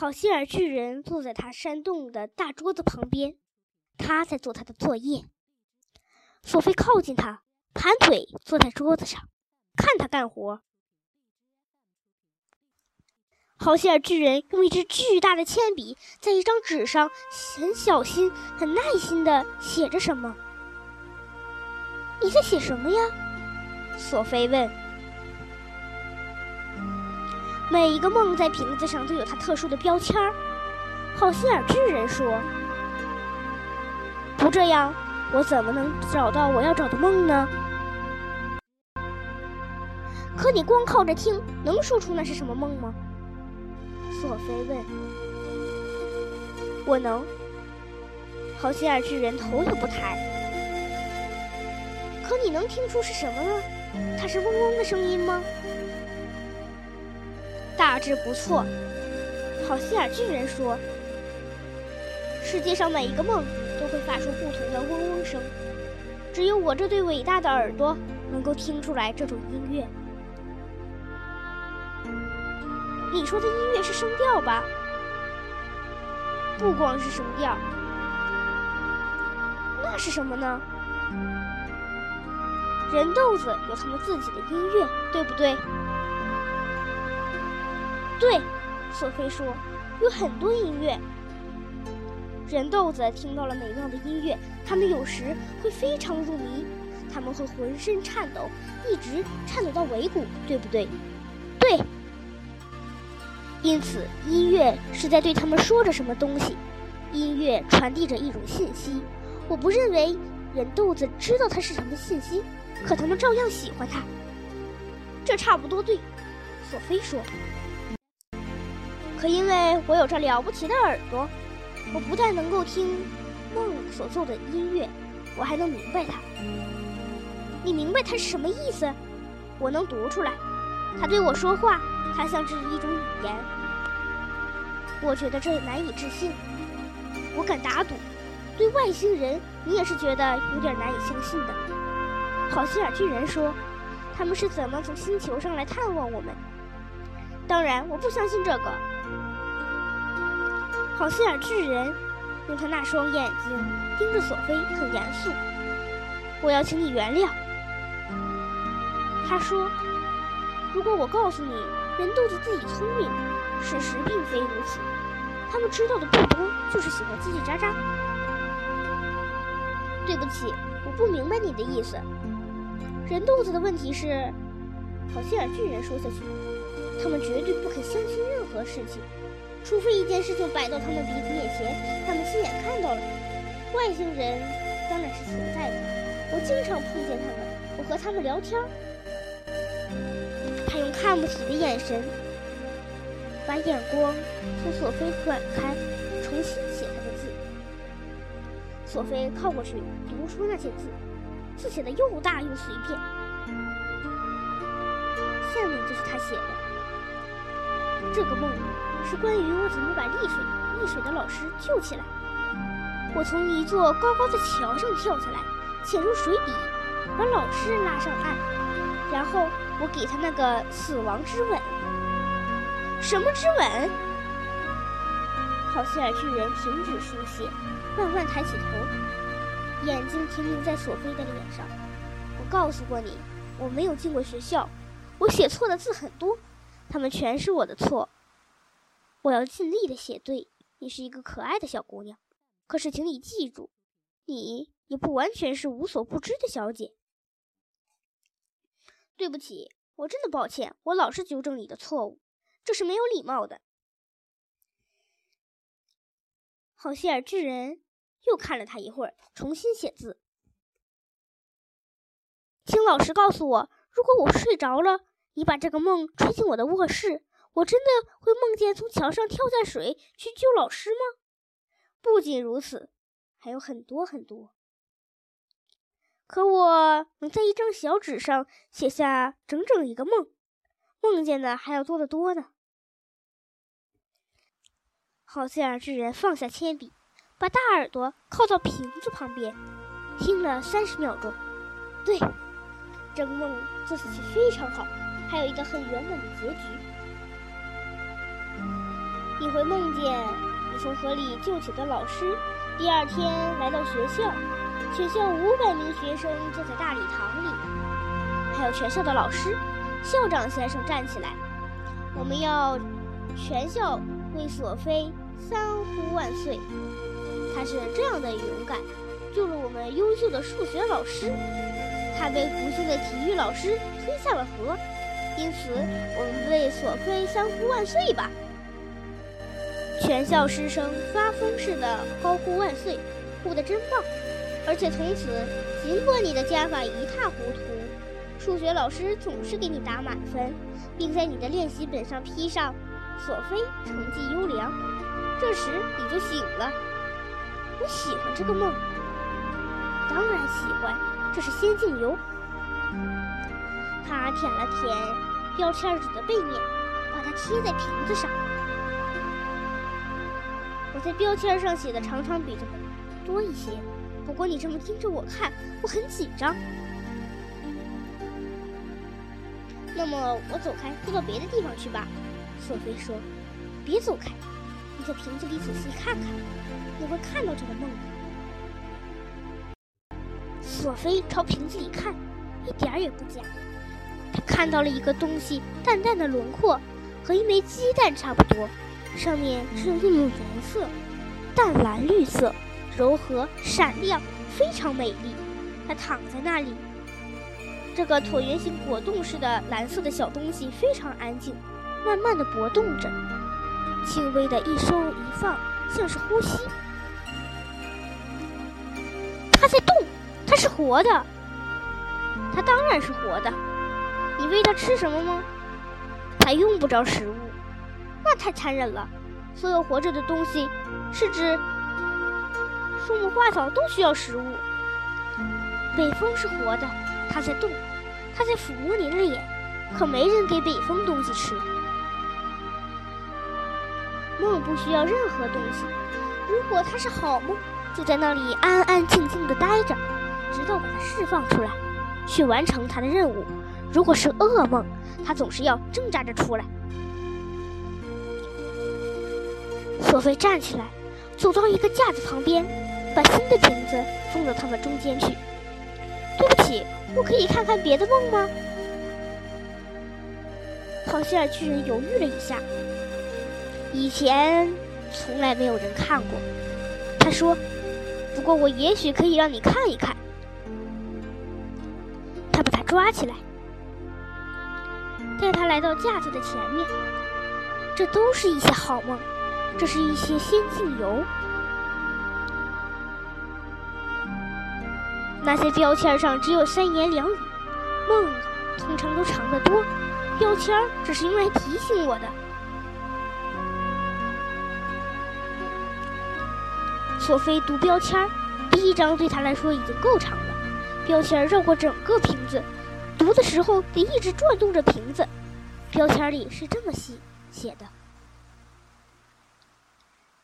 好心眼巨人坐在他山洞的大桌子旁边，他在做他的作业。索菲靠近他，盘腿坐在桌子上，看他干活。好心眼巨人用一支巨大的铅笔在一张纸上很小心、很耐心地写着什么。你在写什么呀？索菲问。每一个梦在瓶子上都有它特殊的标签儿。好希尔巨人说：“不这样，我怎么能找到我要找的梦呢？”可你光靠着听，能说出那是什么梦吗？索菲问：“我能。”好希尔巨人头也不抬。可你能听出是什么呢？它是嗡嗡的声音吗？大致不错。好希尔巨人说：“世界上每一个梦都会发出不同的嗡嗡声，只有我这对伟大的耳朵能够听出来这种音乐。”你说的音乐是声调吧？不光是声调，那是什么呢？人豆子有他们自己的音乐，对不对？对，索菲说，有很多音乐。人豆子听到了美妙的音乐，他们有时会非常入迷，他们会浑身颤抖，一直颤抖到尾骨，对不对？对。因此，音乐是在对他们说着什么东西，音乐传递着一种信息。我不认为人豆子知道它是什么信息，可他们照样喜欢它。这差不多对，索菲说。可因为我有着了不起的耳朵，我不但能够听梦所奏的音乐，我还能明白它。你明白它是什么意思？我能读出来。他对我说话。它像是一种语言，我觉得这难以置信。我敢打赌，对外星人，你也是觉得有点难以相信的。好心眼巨人说：“他们是怎么从星球上来探望我们？”当然，我不相信这个。好希尔巨人用他那双眼睛盯着索菲，很严肃。我要请你原谅。他说：“如果我告诉你……”人豆子自己聪明，事实并非如此。他们知道的不多，就是喜欢叽叽喳喳。对不起，我不明白你的意思。人豆子的问题是，好希尔巨人说下去，他们绝对不肯相信任何事情，除非一件事情摆到他们鼻子面前，他们亲眼看到了。外星人当然是存在的，我经常碰见他们，我和他们聊天。他用看不起的眼神，把眼光从索菲转开，重新写他的字。索菲靠过去，读出那些字，字写的又大又随便。下面就是他写的：这个梦是关于我怎么把溺水溺水的老师救起来。我从一座高高的桥上跳下来，潜入水底，把老师拉上岸，然后。我给他那个死亡之吻，什么之吻？好希尔巨人停止书写，慢慢抬起头，眼睛停留在索菲的脸上。我告诉过你，我没有进过学校，我写错的字很多，他们全是我的错。我要尽力的写对。你是一个可爱的小姑娘，可是请你记住，你也不完全是无所不知的小姐。对不起，我真的抱歉。我老是纠正你的错误，这是没有礼貌的。好希尔巨人又看了他一会儿，重新写字。请老师告诉我，如果我睡着了，你把这个梦吹进我的卧室，我真的会梦见从桥上跳下水去救老师吗？不仅如此，还有很多很多。可我能在一张小纸上写下整整一个梦，梦见的还要多得多呢。好希尔巨人放下铅笔，把大耳朵靠到瓶子旁边，听了三十秒钟。对，这个梦做下去非常好，还有一个很圆满的结局。你会梦见你从河里救起的老师。第二天来到学校，全校五百名学生坐在大礼堂里，还有全校的老师。校长先生站起来，我们要全校为索菲三呼万岁。他是这样的勇敢，救了我们优秀的数学老师。他被不幸的体育老师推下了河，因此我们为索菲三呼万岁吧！全校师生发疯似的高呼万岁，呼得真棒！而且从此，尽管你的加法一塌糊涂，数学老师总是给你打满分，并在你的练习本上批上“索菲成绩优良”。这时你就醒了。我喜欢这个梦，当然喜欢，这是仙境游。他舔了舔标签纸的背面，把它贴在瓶子上。在标签上写的常常比这个多一些，不过你这么盯着我看，我很紧张。那么我走开，坐到别的地方去吧。索菲说：“别走开，你在瓶子里仔细看看。”你会看到这个梦的。索菲朝瓶子里看，一点儿也不假。他看到了一个东西，淡淡的轮廓，和一枚鸡蛋差不多，上面只有一种颜色，淡蓝绿色，柔和闪亮，非常美丽。它躺在那里，这个椭圆形果冻似的蓝色的小东西非常安静，慢慢的搏动着，轻微的一收一放，像是呼吸。它在动，它是活的，它当然是活的。你喂它吃什么吗？它用不着食物，那太残忍了。所有活着的东西，是指树木、花草都需要食物。北风是活的，它在动，它在抚摸你的脸，可没人给北风东西吃。梦不需要任何东西，如果它是好梦。就在那里安安静静的待着，直到把它释放出来，去完成它的任务。如果是噩梦，它总是要挣扎着出来。索菲站起来，走到一个架子旁边，把新的瓶子放到他们中间去。对不起，我可以看看别的梦吗？好希尔巨人犹豫了一下，以前从来没有人看过。他说。不过，我也许可以让你看一看。他把他抓起来，带他来到架子的前面。这都是一些好梦，这是一些仙境游。那些标签上只有三言两语，梦通常都长得多，标签只是用来提醒我的。索菲读标签，第一张对他来说已经够长了。标签绕过整个瓶子，读的时候得一直转动着瓶子。标签里是这么写写的：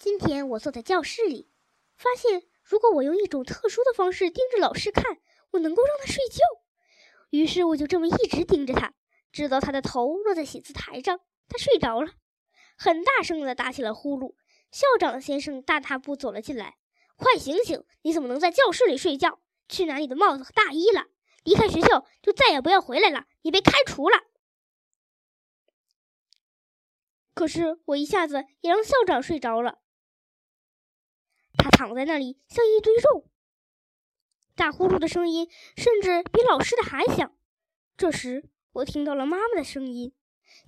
今天我坐在教室里，发现如果我用一种特殊的方式盯着老师看，我能够让他睡觉。于是我就这么一直盯着他，直到他的头落在写字台上，他睡着了，很大声的打起了呼噜。校长先生大踏步走了进来，“快醒醒！你怎么能在教室里睡觉？去拿你的帽子和大衣了！离开学校就再也不要回来了！你被开除了。”可是我一下子也让校长睡着了，他躺在那里像一堆肉，打呼噜的声音甚至比老师的还响。这时我听到了妈妈的声音：“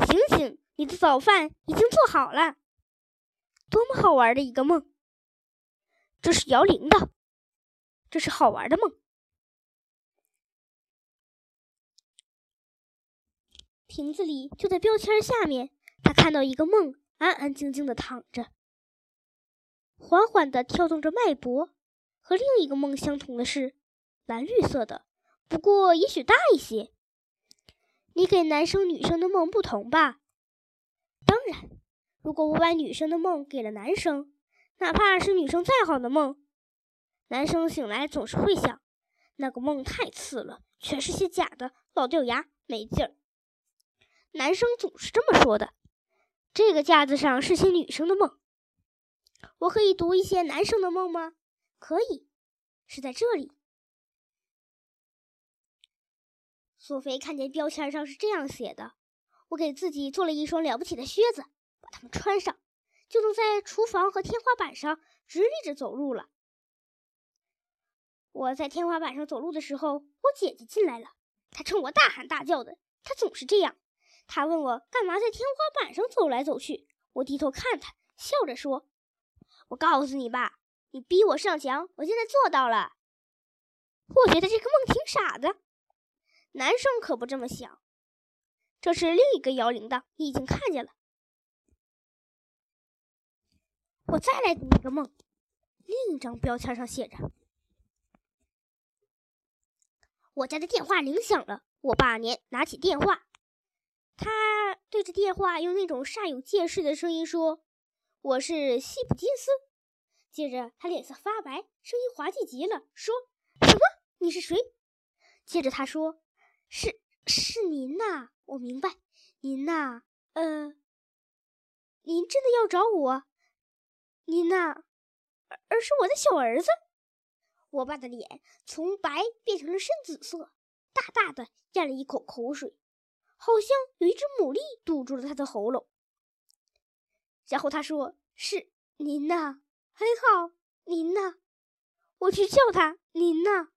醒醒，你的早饭已经做好了。”多么好玩的一个梦！这是摇铃的，这是好玩的梦。瓶子里就在标签下面，他看到一个梦，安安静静的躺着，缓缓地跳动着脉搏。和另一个梦相同的是，蓝绿色的，不过也许大一些。你给男生女生的梦不同吧？当然。如果我把女生的梦给了男生，哪怕是女生再好的梦，男生醒来总是会想，那个梦太次了，全是些假的，老掉牙，没劲儿。男生总是这么说的。这个架子上是些女生的梦。我可以读一些男生的梦吗？可以，是在这里。索菲看见标签上是这样写的：“我给自己做了一双了不起的靴子，把它们穿上，就能在厨房和天花板上直立着走路了。”我在天花板上走路的时候，我姐姐进来了，她冲我大喊大叫的，她总是这样。她问我干嘛在天花板上走来走去，我低头看她，笑着说：“我告诉你吧，你逼我上墙，我现在做到了。”我觉得这个梦挺傻的。男生可不这么想。这是另一个摇铃铛，你已经看见了。我再来读一个梦。另一张标签上写着：“我家的电话铃响了。”我爸年拿起电话，他对着电话用那种煞有介事的声音说：“我是西普金斯。”接着他脸色发白，声音滑稽极了，说：“什么？你是谁？”接着他说。是是您呐，我明白，您呐，呃，您真的要找我？您呐，而是我的小儿子。我爸的脸从白变成了深紫色，大大的咽了一口口水，好像有一只牡蛎堵住了他的喉咙。然后他说：“是您呐，很好，您呐，我去叫他，您呐。”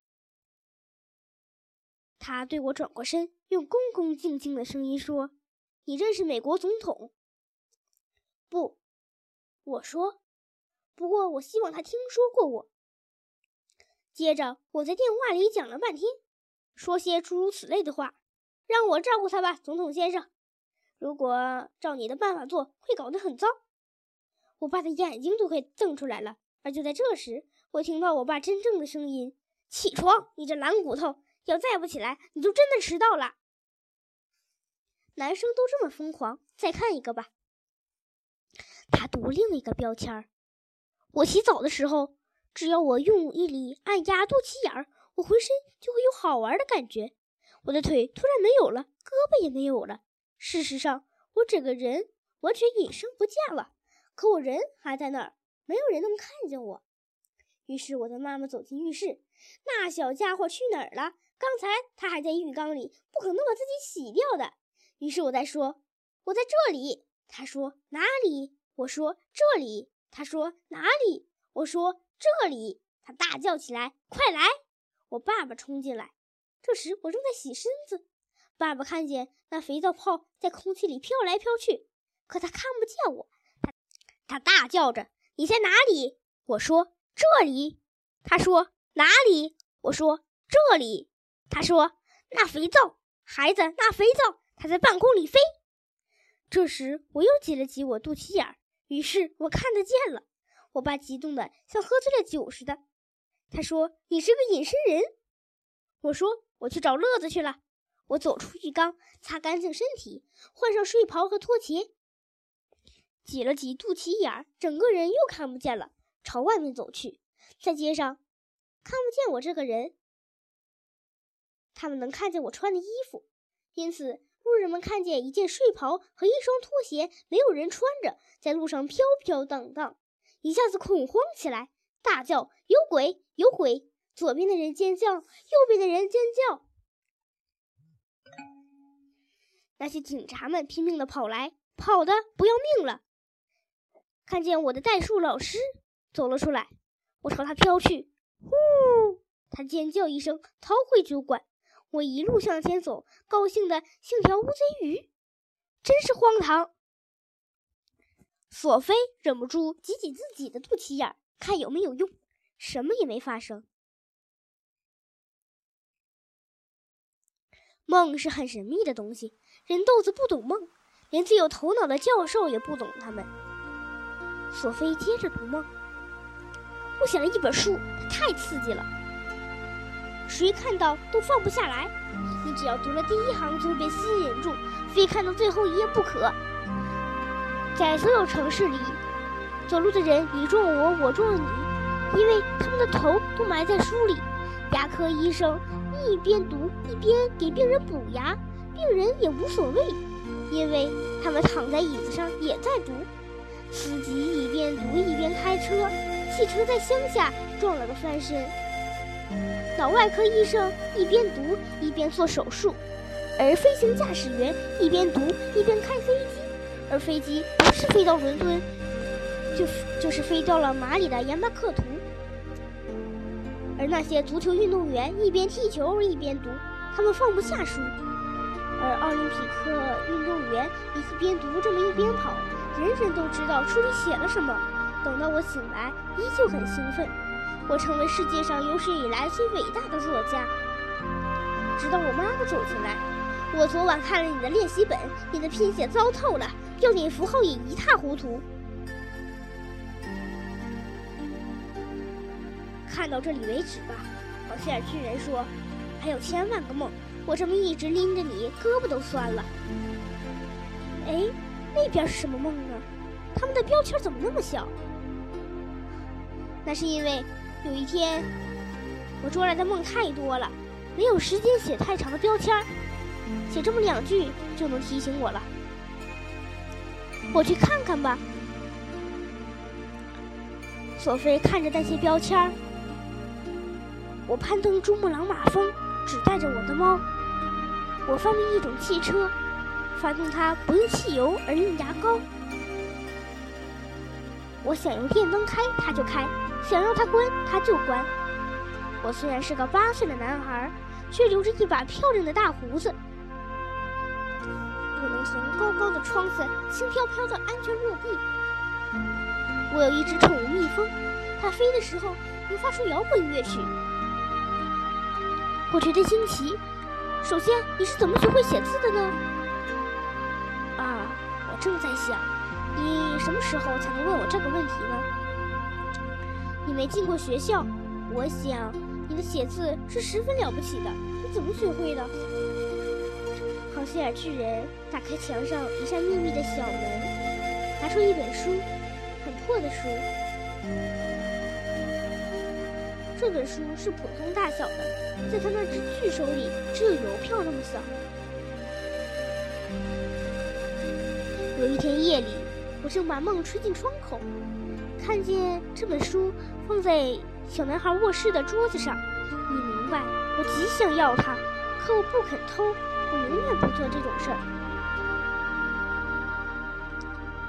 他对我转过身，用恭恭敬敬的声音说：“你认识美国总统？”不，我说。不过我希望他听说过我。接着我在电话里讲了半天，说些诸如此类的话，让我照顾他吧，总统先生。如果照你的办法做，会搞得很糟。我爸的眼睛都快瞪出来了。而就在这时，我听到我爸真正的声音：“起床，你这懒骨头！”要再不起来，你就真的迟到了。男生都这么疯狂，再看一个吧。他读另一个标签。我洗澡的时候，只要我用力按压肚脐眼儿，我浑身就会有好玩的感觉。我的腿突然没有了，胳膊也没有了。事实上，我整个人完全隐身不见了。可我人还在那儿，没有人能看见我。于是我的妈妈走进浴室，那小家伙去哪儿了？刚才他还在浴缸里，不可能把自己洗掉的。于是我在说：“我在这里。”他说：“哪里？”我说：“这里。”他说：“哪里？”我说：“这里。”他大叫起来：“快来！”我爸爸冲进来，这时我正在洗身子。爸爸看见那肥皂泡在空气里飘来飘去，可他看不见我。他大叫着：“你在哪里？”我说：“这里。”他说：“哪里？”我说：“这里。”他说：“那肥皂，孩子，那肥皂，它在半空里飞。”这时，我又挤了挤我肚脐眼儿，于是我看得见了。我爸激动的像喝醉了酒似的。他说：“你是个隐身人。”我说：“我去找乐子去了。”我走出浴缸，擦干净身体，换上睡袍和拖鞋，挤了挤肚脐眼儿，整个人又看不见了，朝外面走去。在街上，看不见我这个人。他们能看见我穿的衣服，因此路人们看见一件睡袍和一双拖鞋，没有人穿着，在路上飘飘荡荡，一下子恐慌起来，大叫：“有鬼！有鬼！”左边的人尖叫，右边的人尖叫。那些警察们拼命的跑来，跑的不要命了。看见我的代数老师走了出来，我朝他飘去，呼！他尖叫一声，逃回酒馆。我一路向前走，高兴的像条乌贼鱼，真是荒唐。索菲忍不住挤挤自己的肚脐眼，看有没有用，什么也没发生。梦是很神秘的东西，人豆子不懂梦，连最有头脑的教授也不懂他们。索菲接着读梦，我写了一本书，它太刺激了。谁看到都放不下来。你只要读了第一行就会被吸引住，非看到最后一页不可。在所有城市里，走路的人你撞我，我撞你，因为他们的头都埋在书里。牙科医生一边读一边给病人补牙，病人也无所谓。因为他们躺在椅子上也在读。司机一边读一边开车，汽车在乡下撞了个翻身。脑外科医生一边读一边做手术，而飞行驾驶员一边读一边开飞机，而飞机不是飞到伦敦，就就是飞到了马里的盐巴克图。而那些足球运动员一边踢球一边读，他们放不下书；而奥林匹克运动员一边读这么一边跑，人人都知道书里写了什么。等到我醒来，依旧很兴奋。我成为世界上有史以来最伟大的作家。直到我妈妈走进来，我昨晚看了你的练习本，你的拼写糟透了，标点符号也一塌糊涂。看到这里为止吧，好希尔巨人说。还有千万个梦，我这么一直拎着你，胳膊都酸了。哎，那边是什么梦呢？他们的标签怎么那么小？那是因为。有一天，我捉来的梦太多了，没有时间写太长的标签，写这么两句就能提醒我了。我去看看吧。索菲看着那些标签，我攀登珠穆朗玛峰，只带着我的猫。我发明一种汽车，发动它不用汽油而用牙膏。我想用电灯开，它就开。想让它关，它就关。我虽然是个八岁的男孩，却留着一把漂亮的大胡子。我能从高高的窗子轻飘飘的安全落地。我有一只宠物蜜蜂，它飞的时候能发出摇滚乐曲。我觉得惊奇。首先，你是怎么学会写字的呢？我正在想，你什么时候才能问我这个问题呢？你没进过学校，我想你的写字是十分了不起的。你怎么学会的？好希尔巨人打开墙上一扇秘密的小门，拿出一本书，很破的书。这本书是普通大小的，在他那只巨手里只有邮票那么小。有一天夜里，我正把梦吹进窗口。看见这本书放在小男孩卧室的桌子上，你明白，我极想要它，可我不肯偷，我永远不做这种事儿。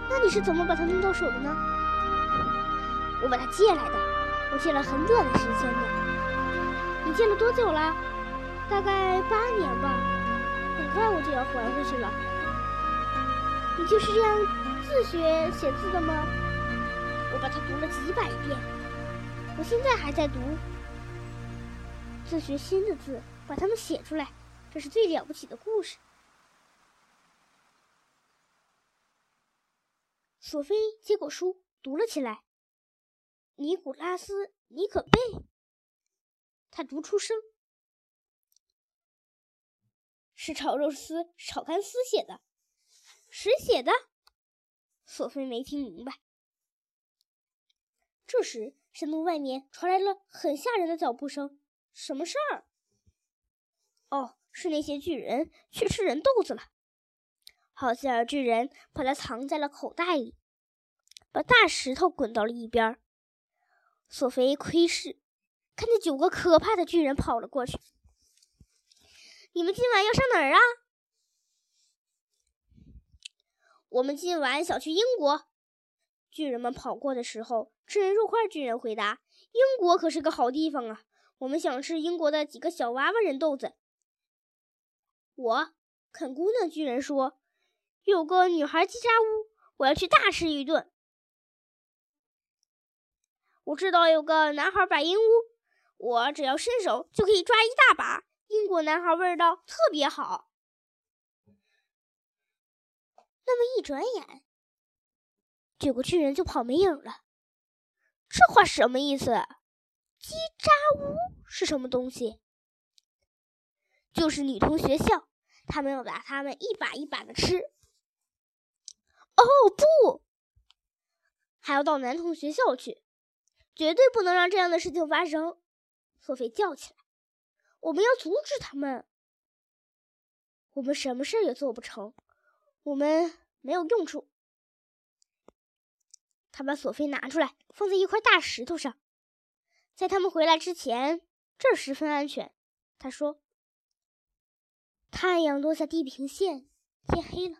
那你是怎么把它弄到手的呢？我把它借来的，我借了很短的时间呢。你借了多久了？大概八年吧，很快我就要还回去了。你就是这样自学写字的吗？我把它读了几百遍，我现在还在读。自学新的字，把它们写出来，这是最了不起的故事。索菲接过书，读了起来。尼古拉斯·尼可贝，他读出声，是炒肉丝、炒干丝写的。谁写的？索菲没听明白。这时，山洞外面传来了很吓人的脚步声。什么事儿？哦，是那些巨人去吃人豆子了。好希尔巨人把它藏在了口袋里，把大石头滚到了一边。索菲窥视，看见九个可怕的巨人跑了过去。你们今晚要上哪儿啊？我们今晚想去英国。巨人们跑过的时候，吃人肉块。巨人回答：“英国可是个好地方啊，我们想吃英国的几个小娃娃人豆子。”我肯姑娘巨人说：“有个女孩叽喳屋，我要去大吃一顿。”我知道有个男孩摆阴屋，我只要伸手就可以抓一大把。英国男孩味道特别好。那么一转眼。九个巨人就跑没影了，这话什么意思？叽喳呜是什么东西？就是女童学校，他们要把他们一把一把的吃。哦不，还要到男童学校去，绝对不能让这样的事情发生！索菲叫起来：“我们要阻止他们！我们什么事也做不成。”我们没有用处。他把索菲拿出来，放在一块大石头上，在他们回来之前，这儿十分安全。他说：“太阳落下地平线，天黑了。”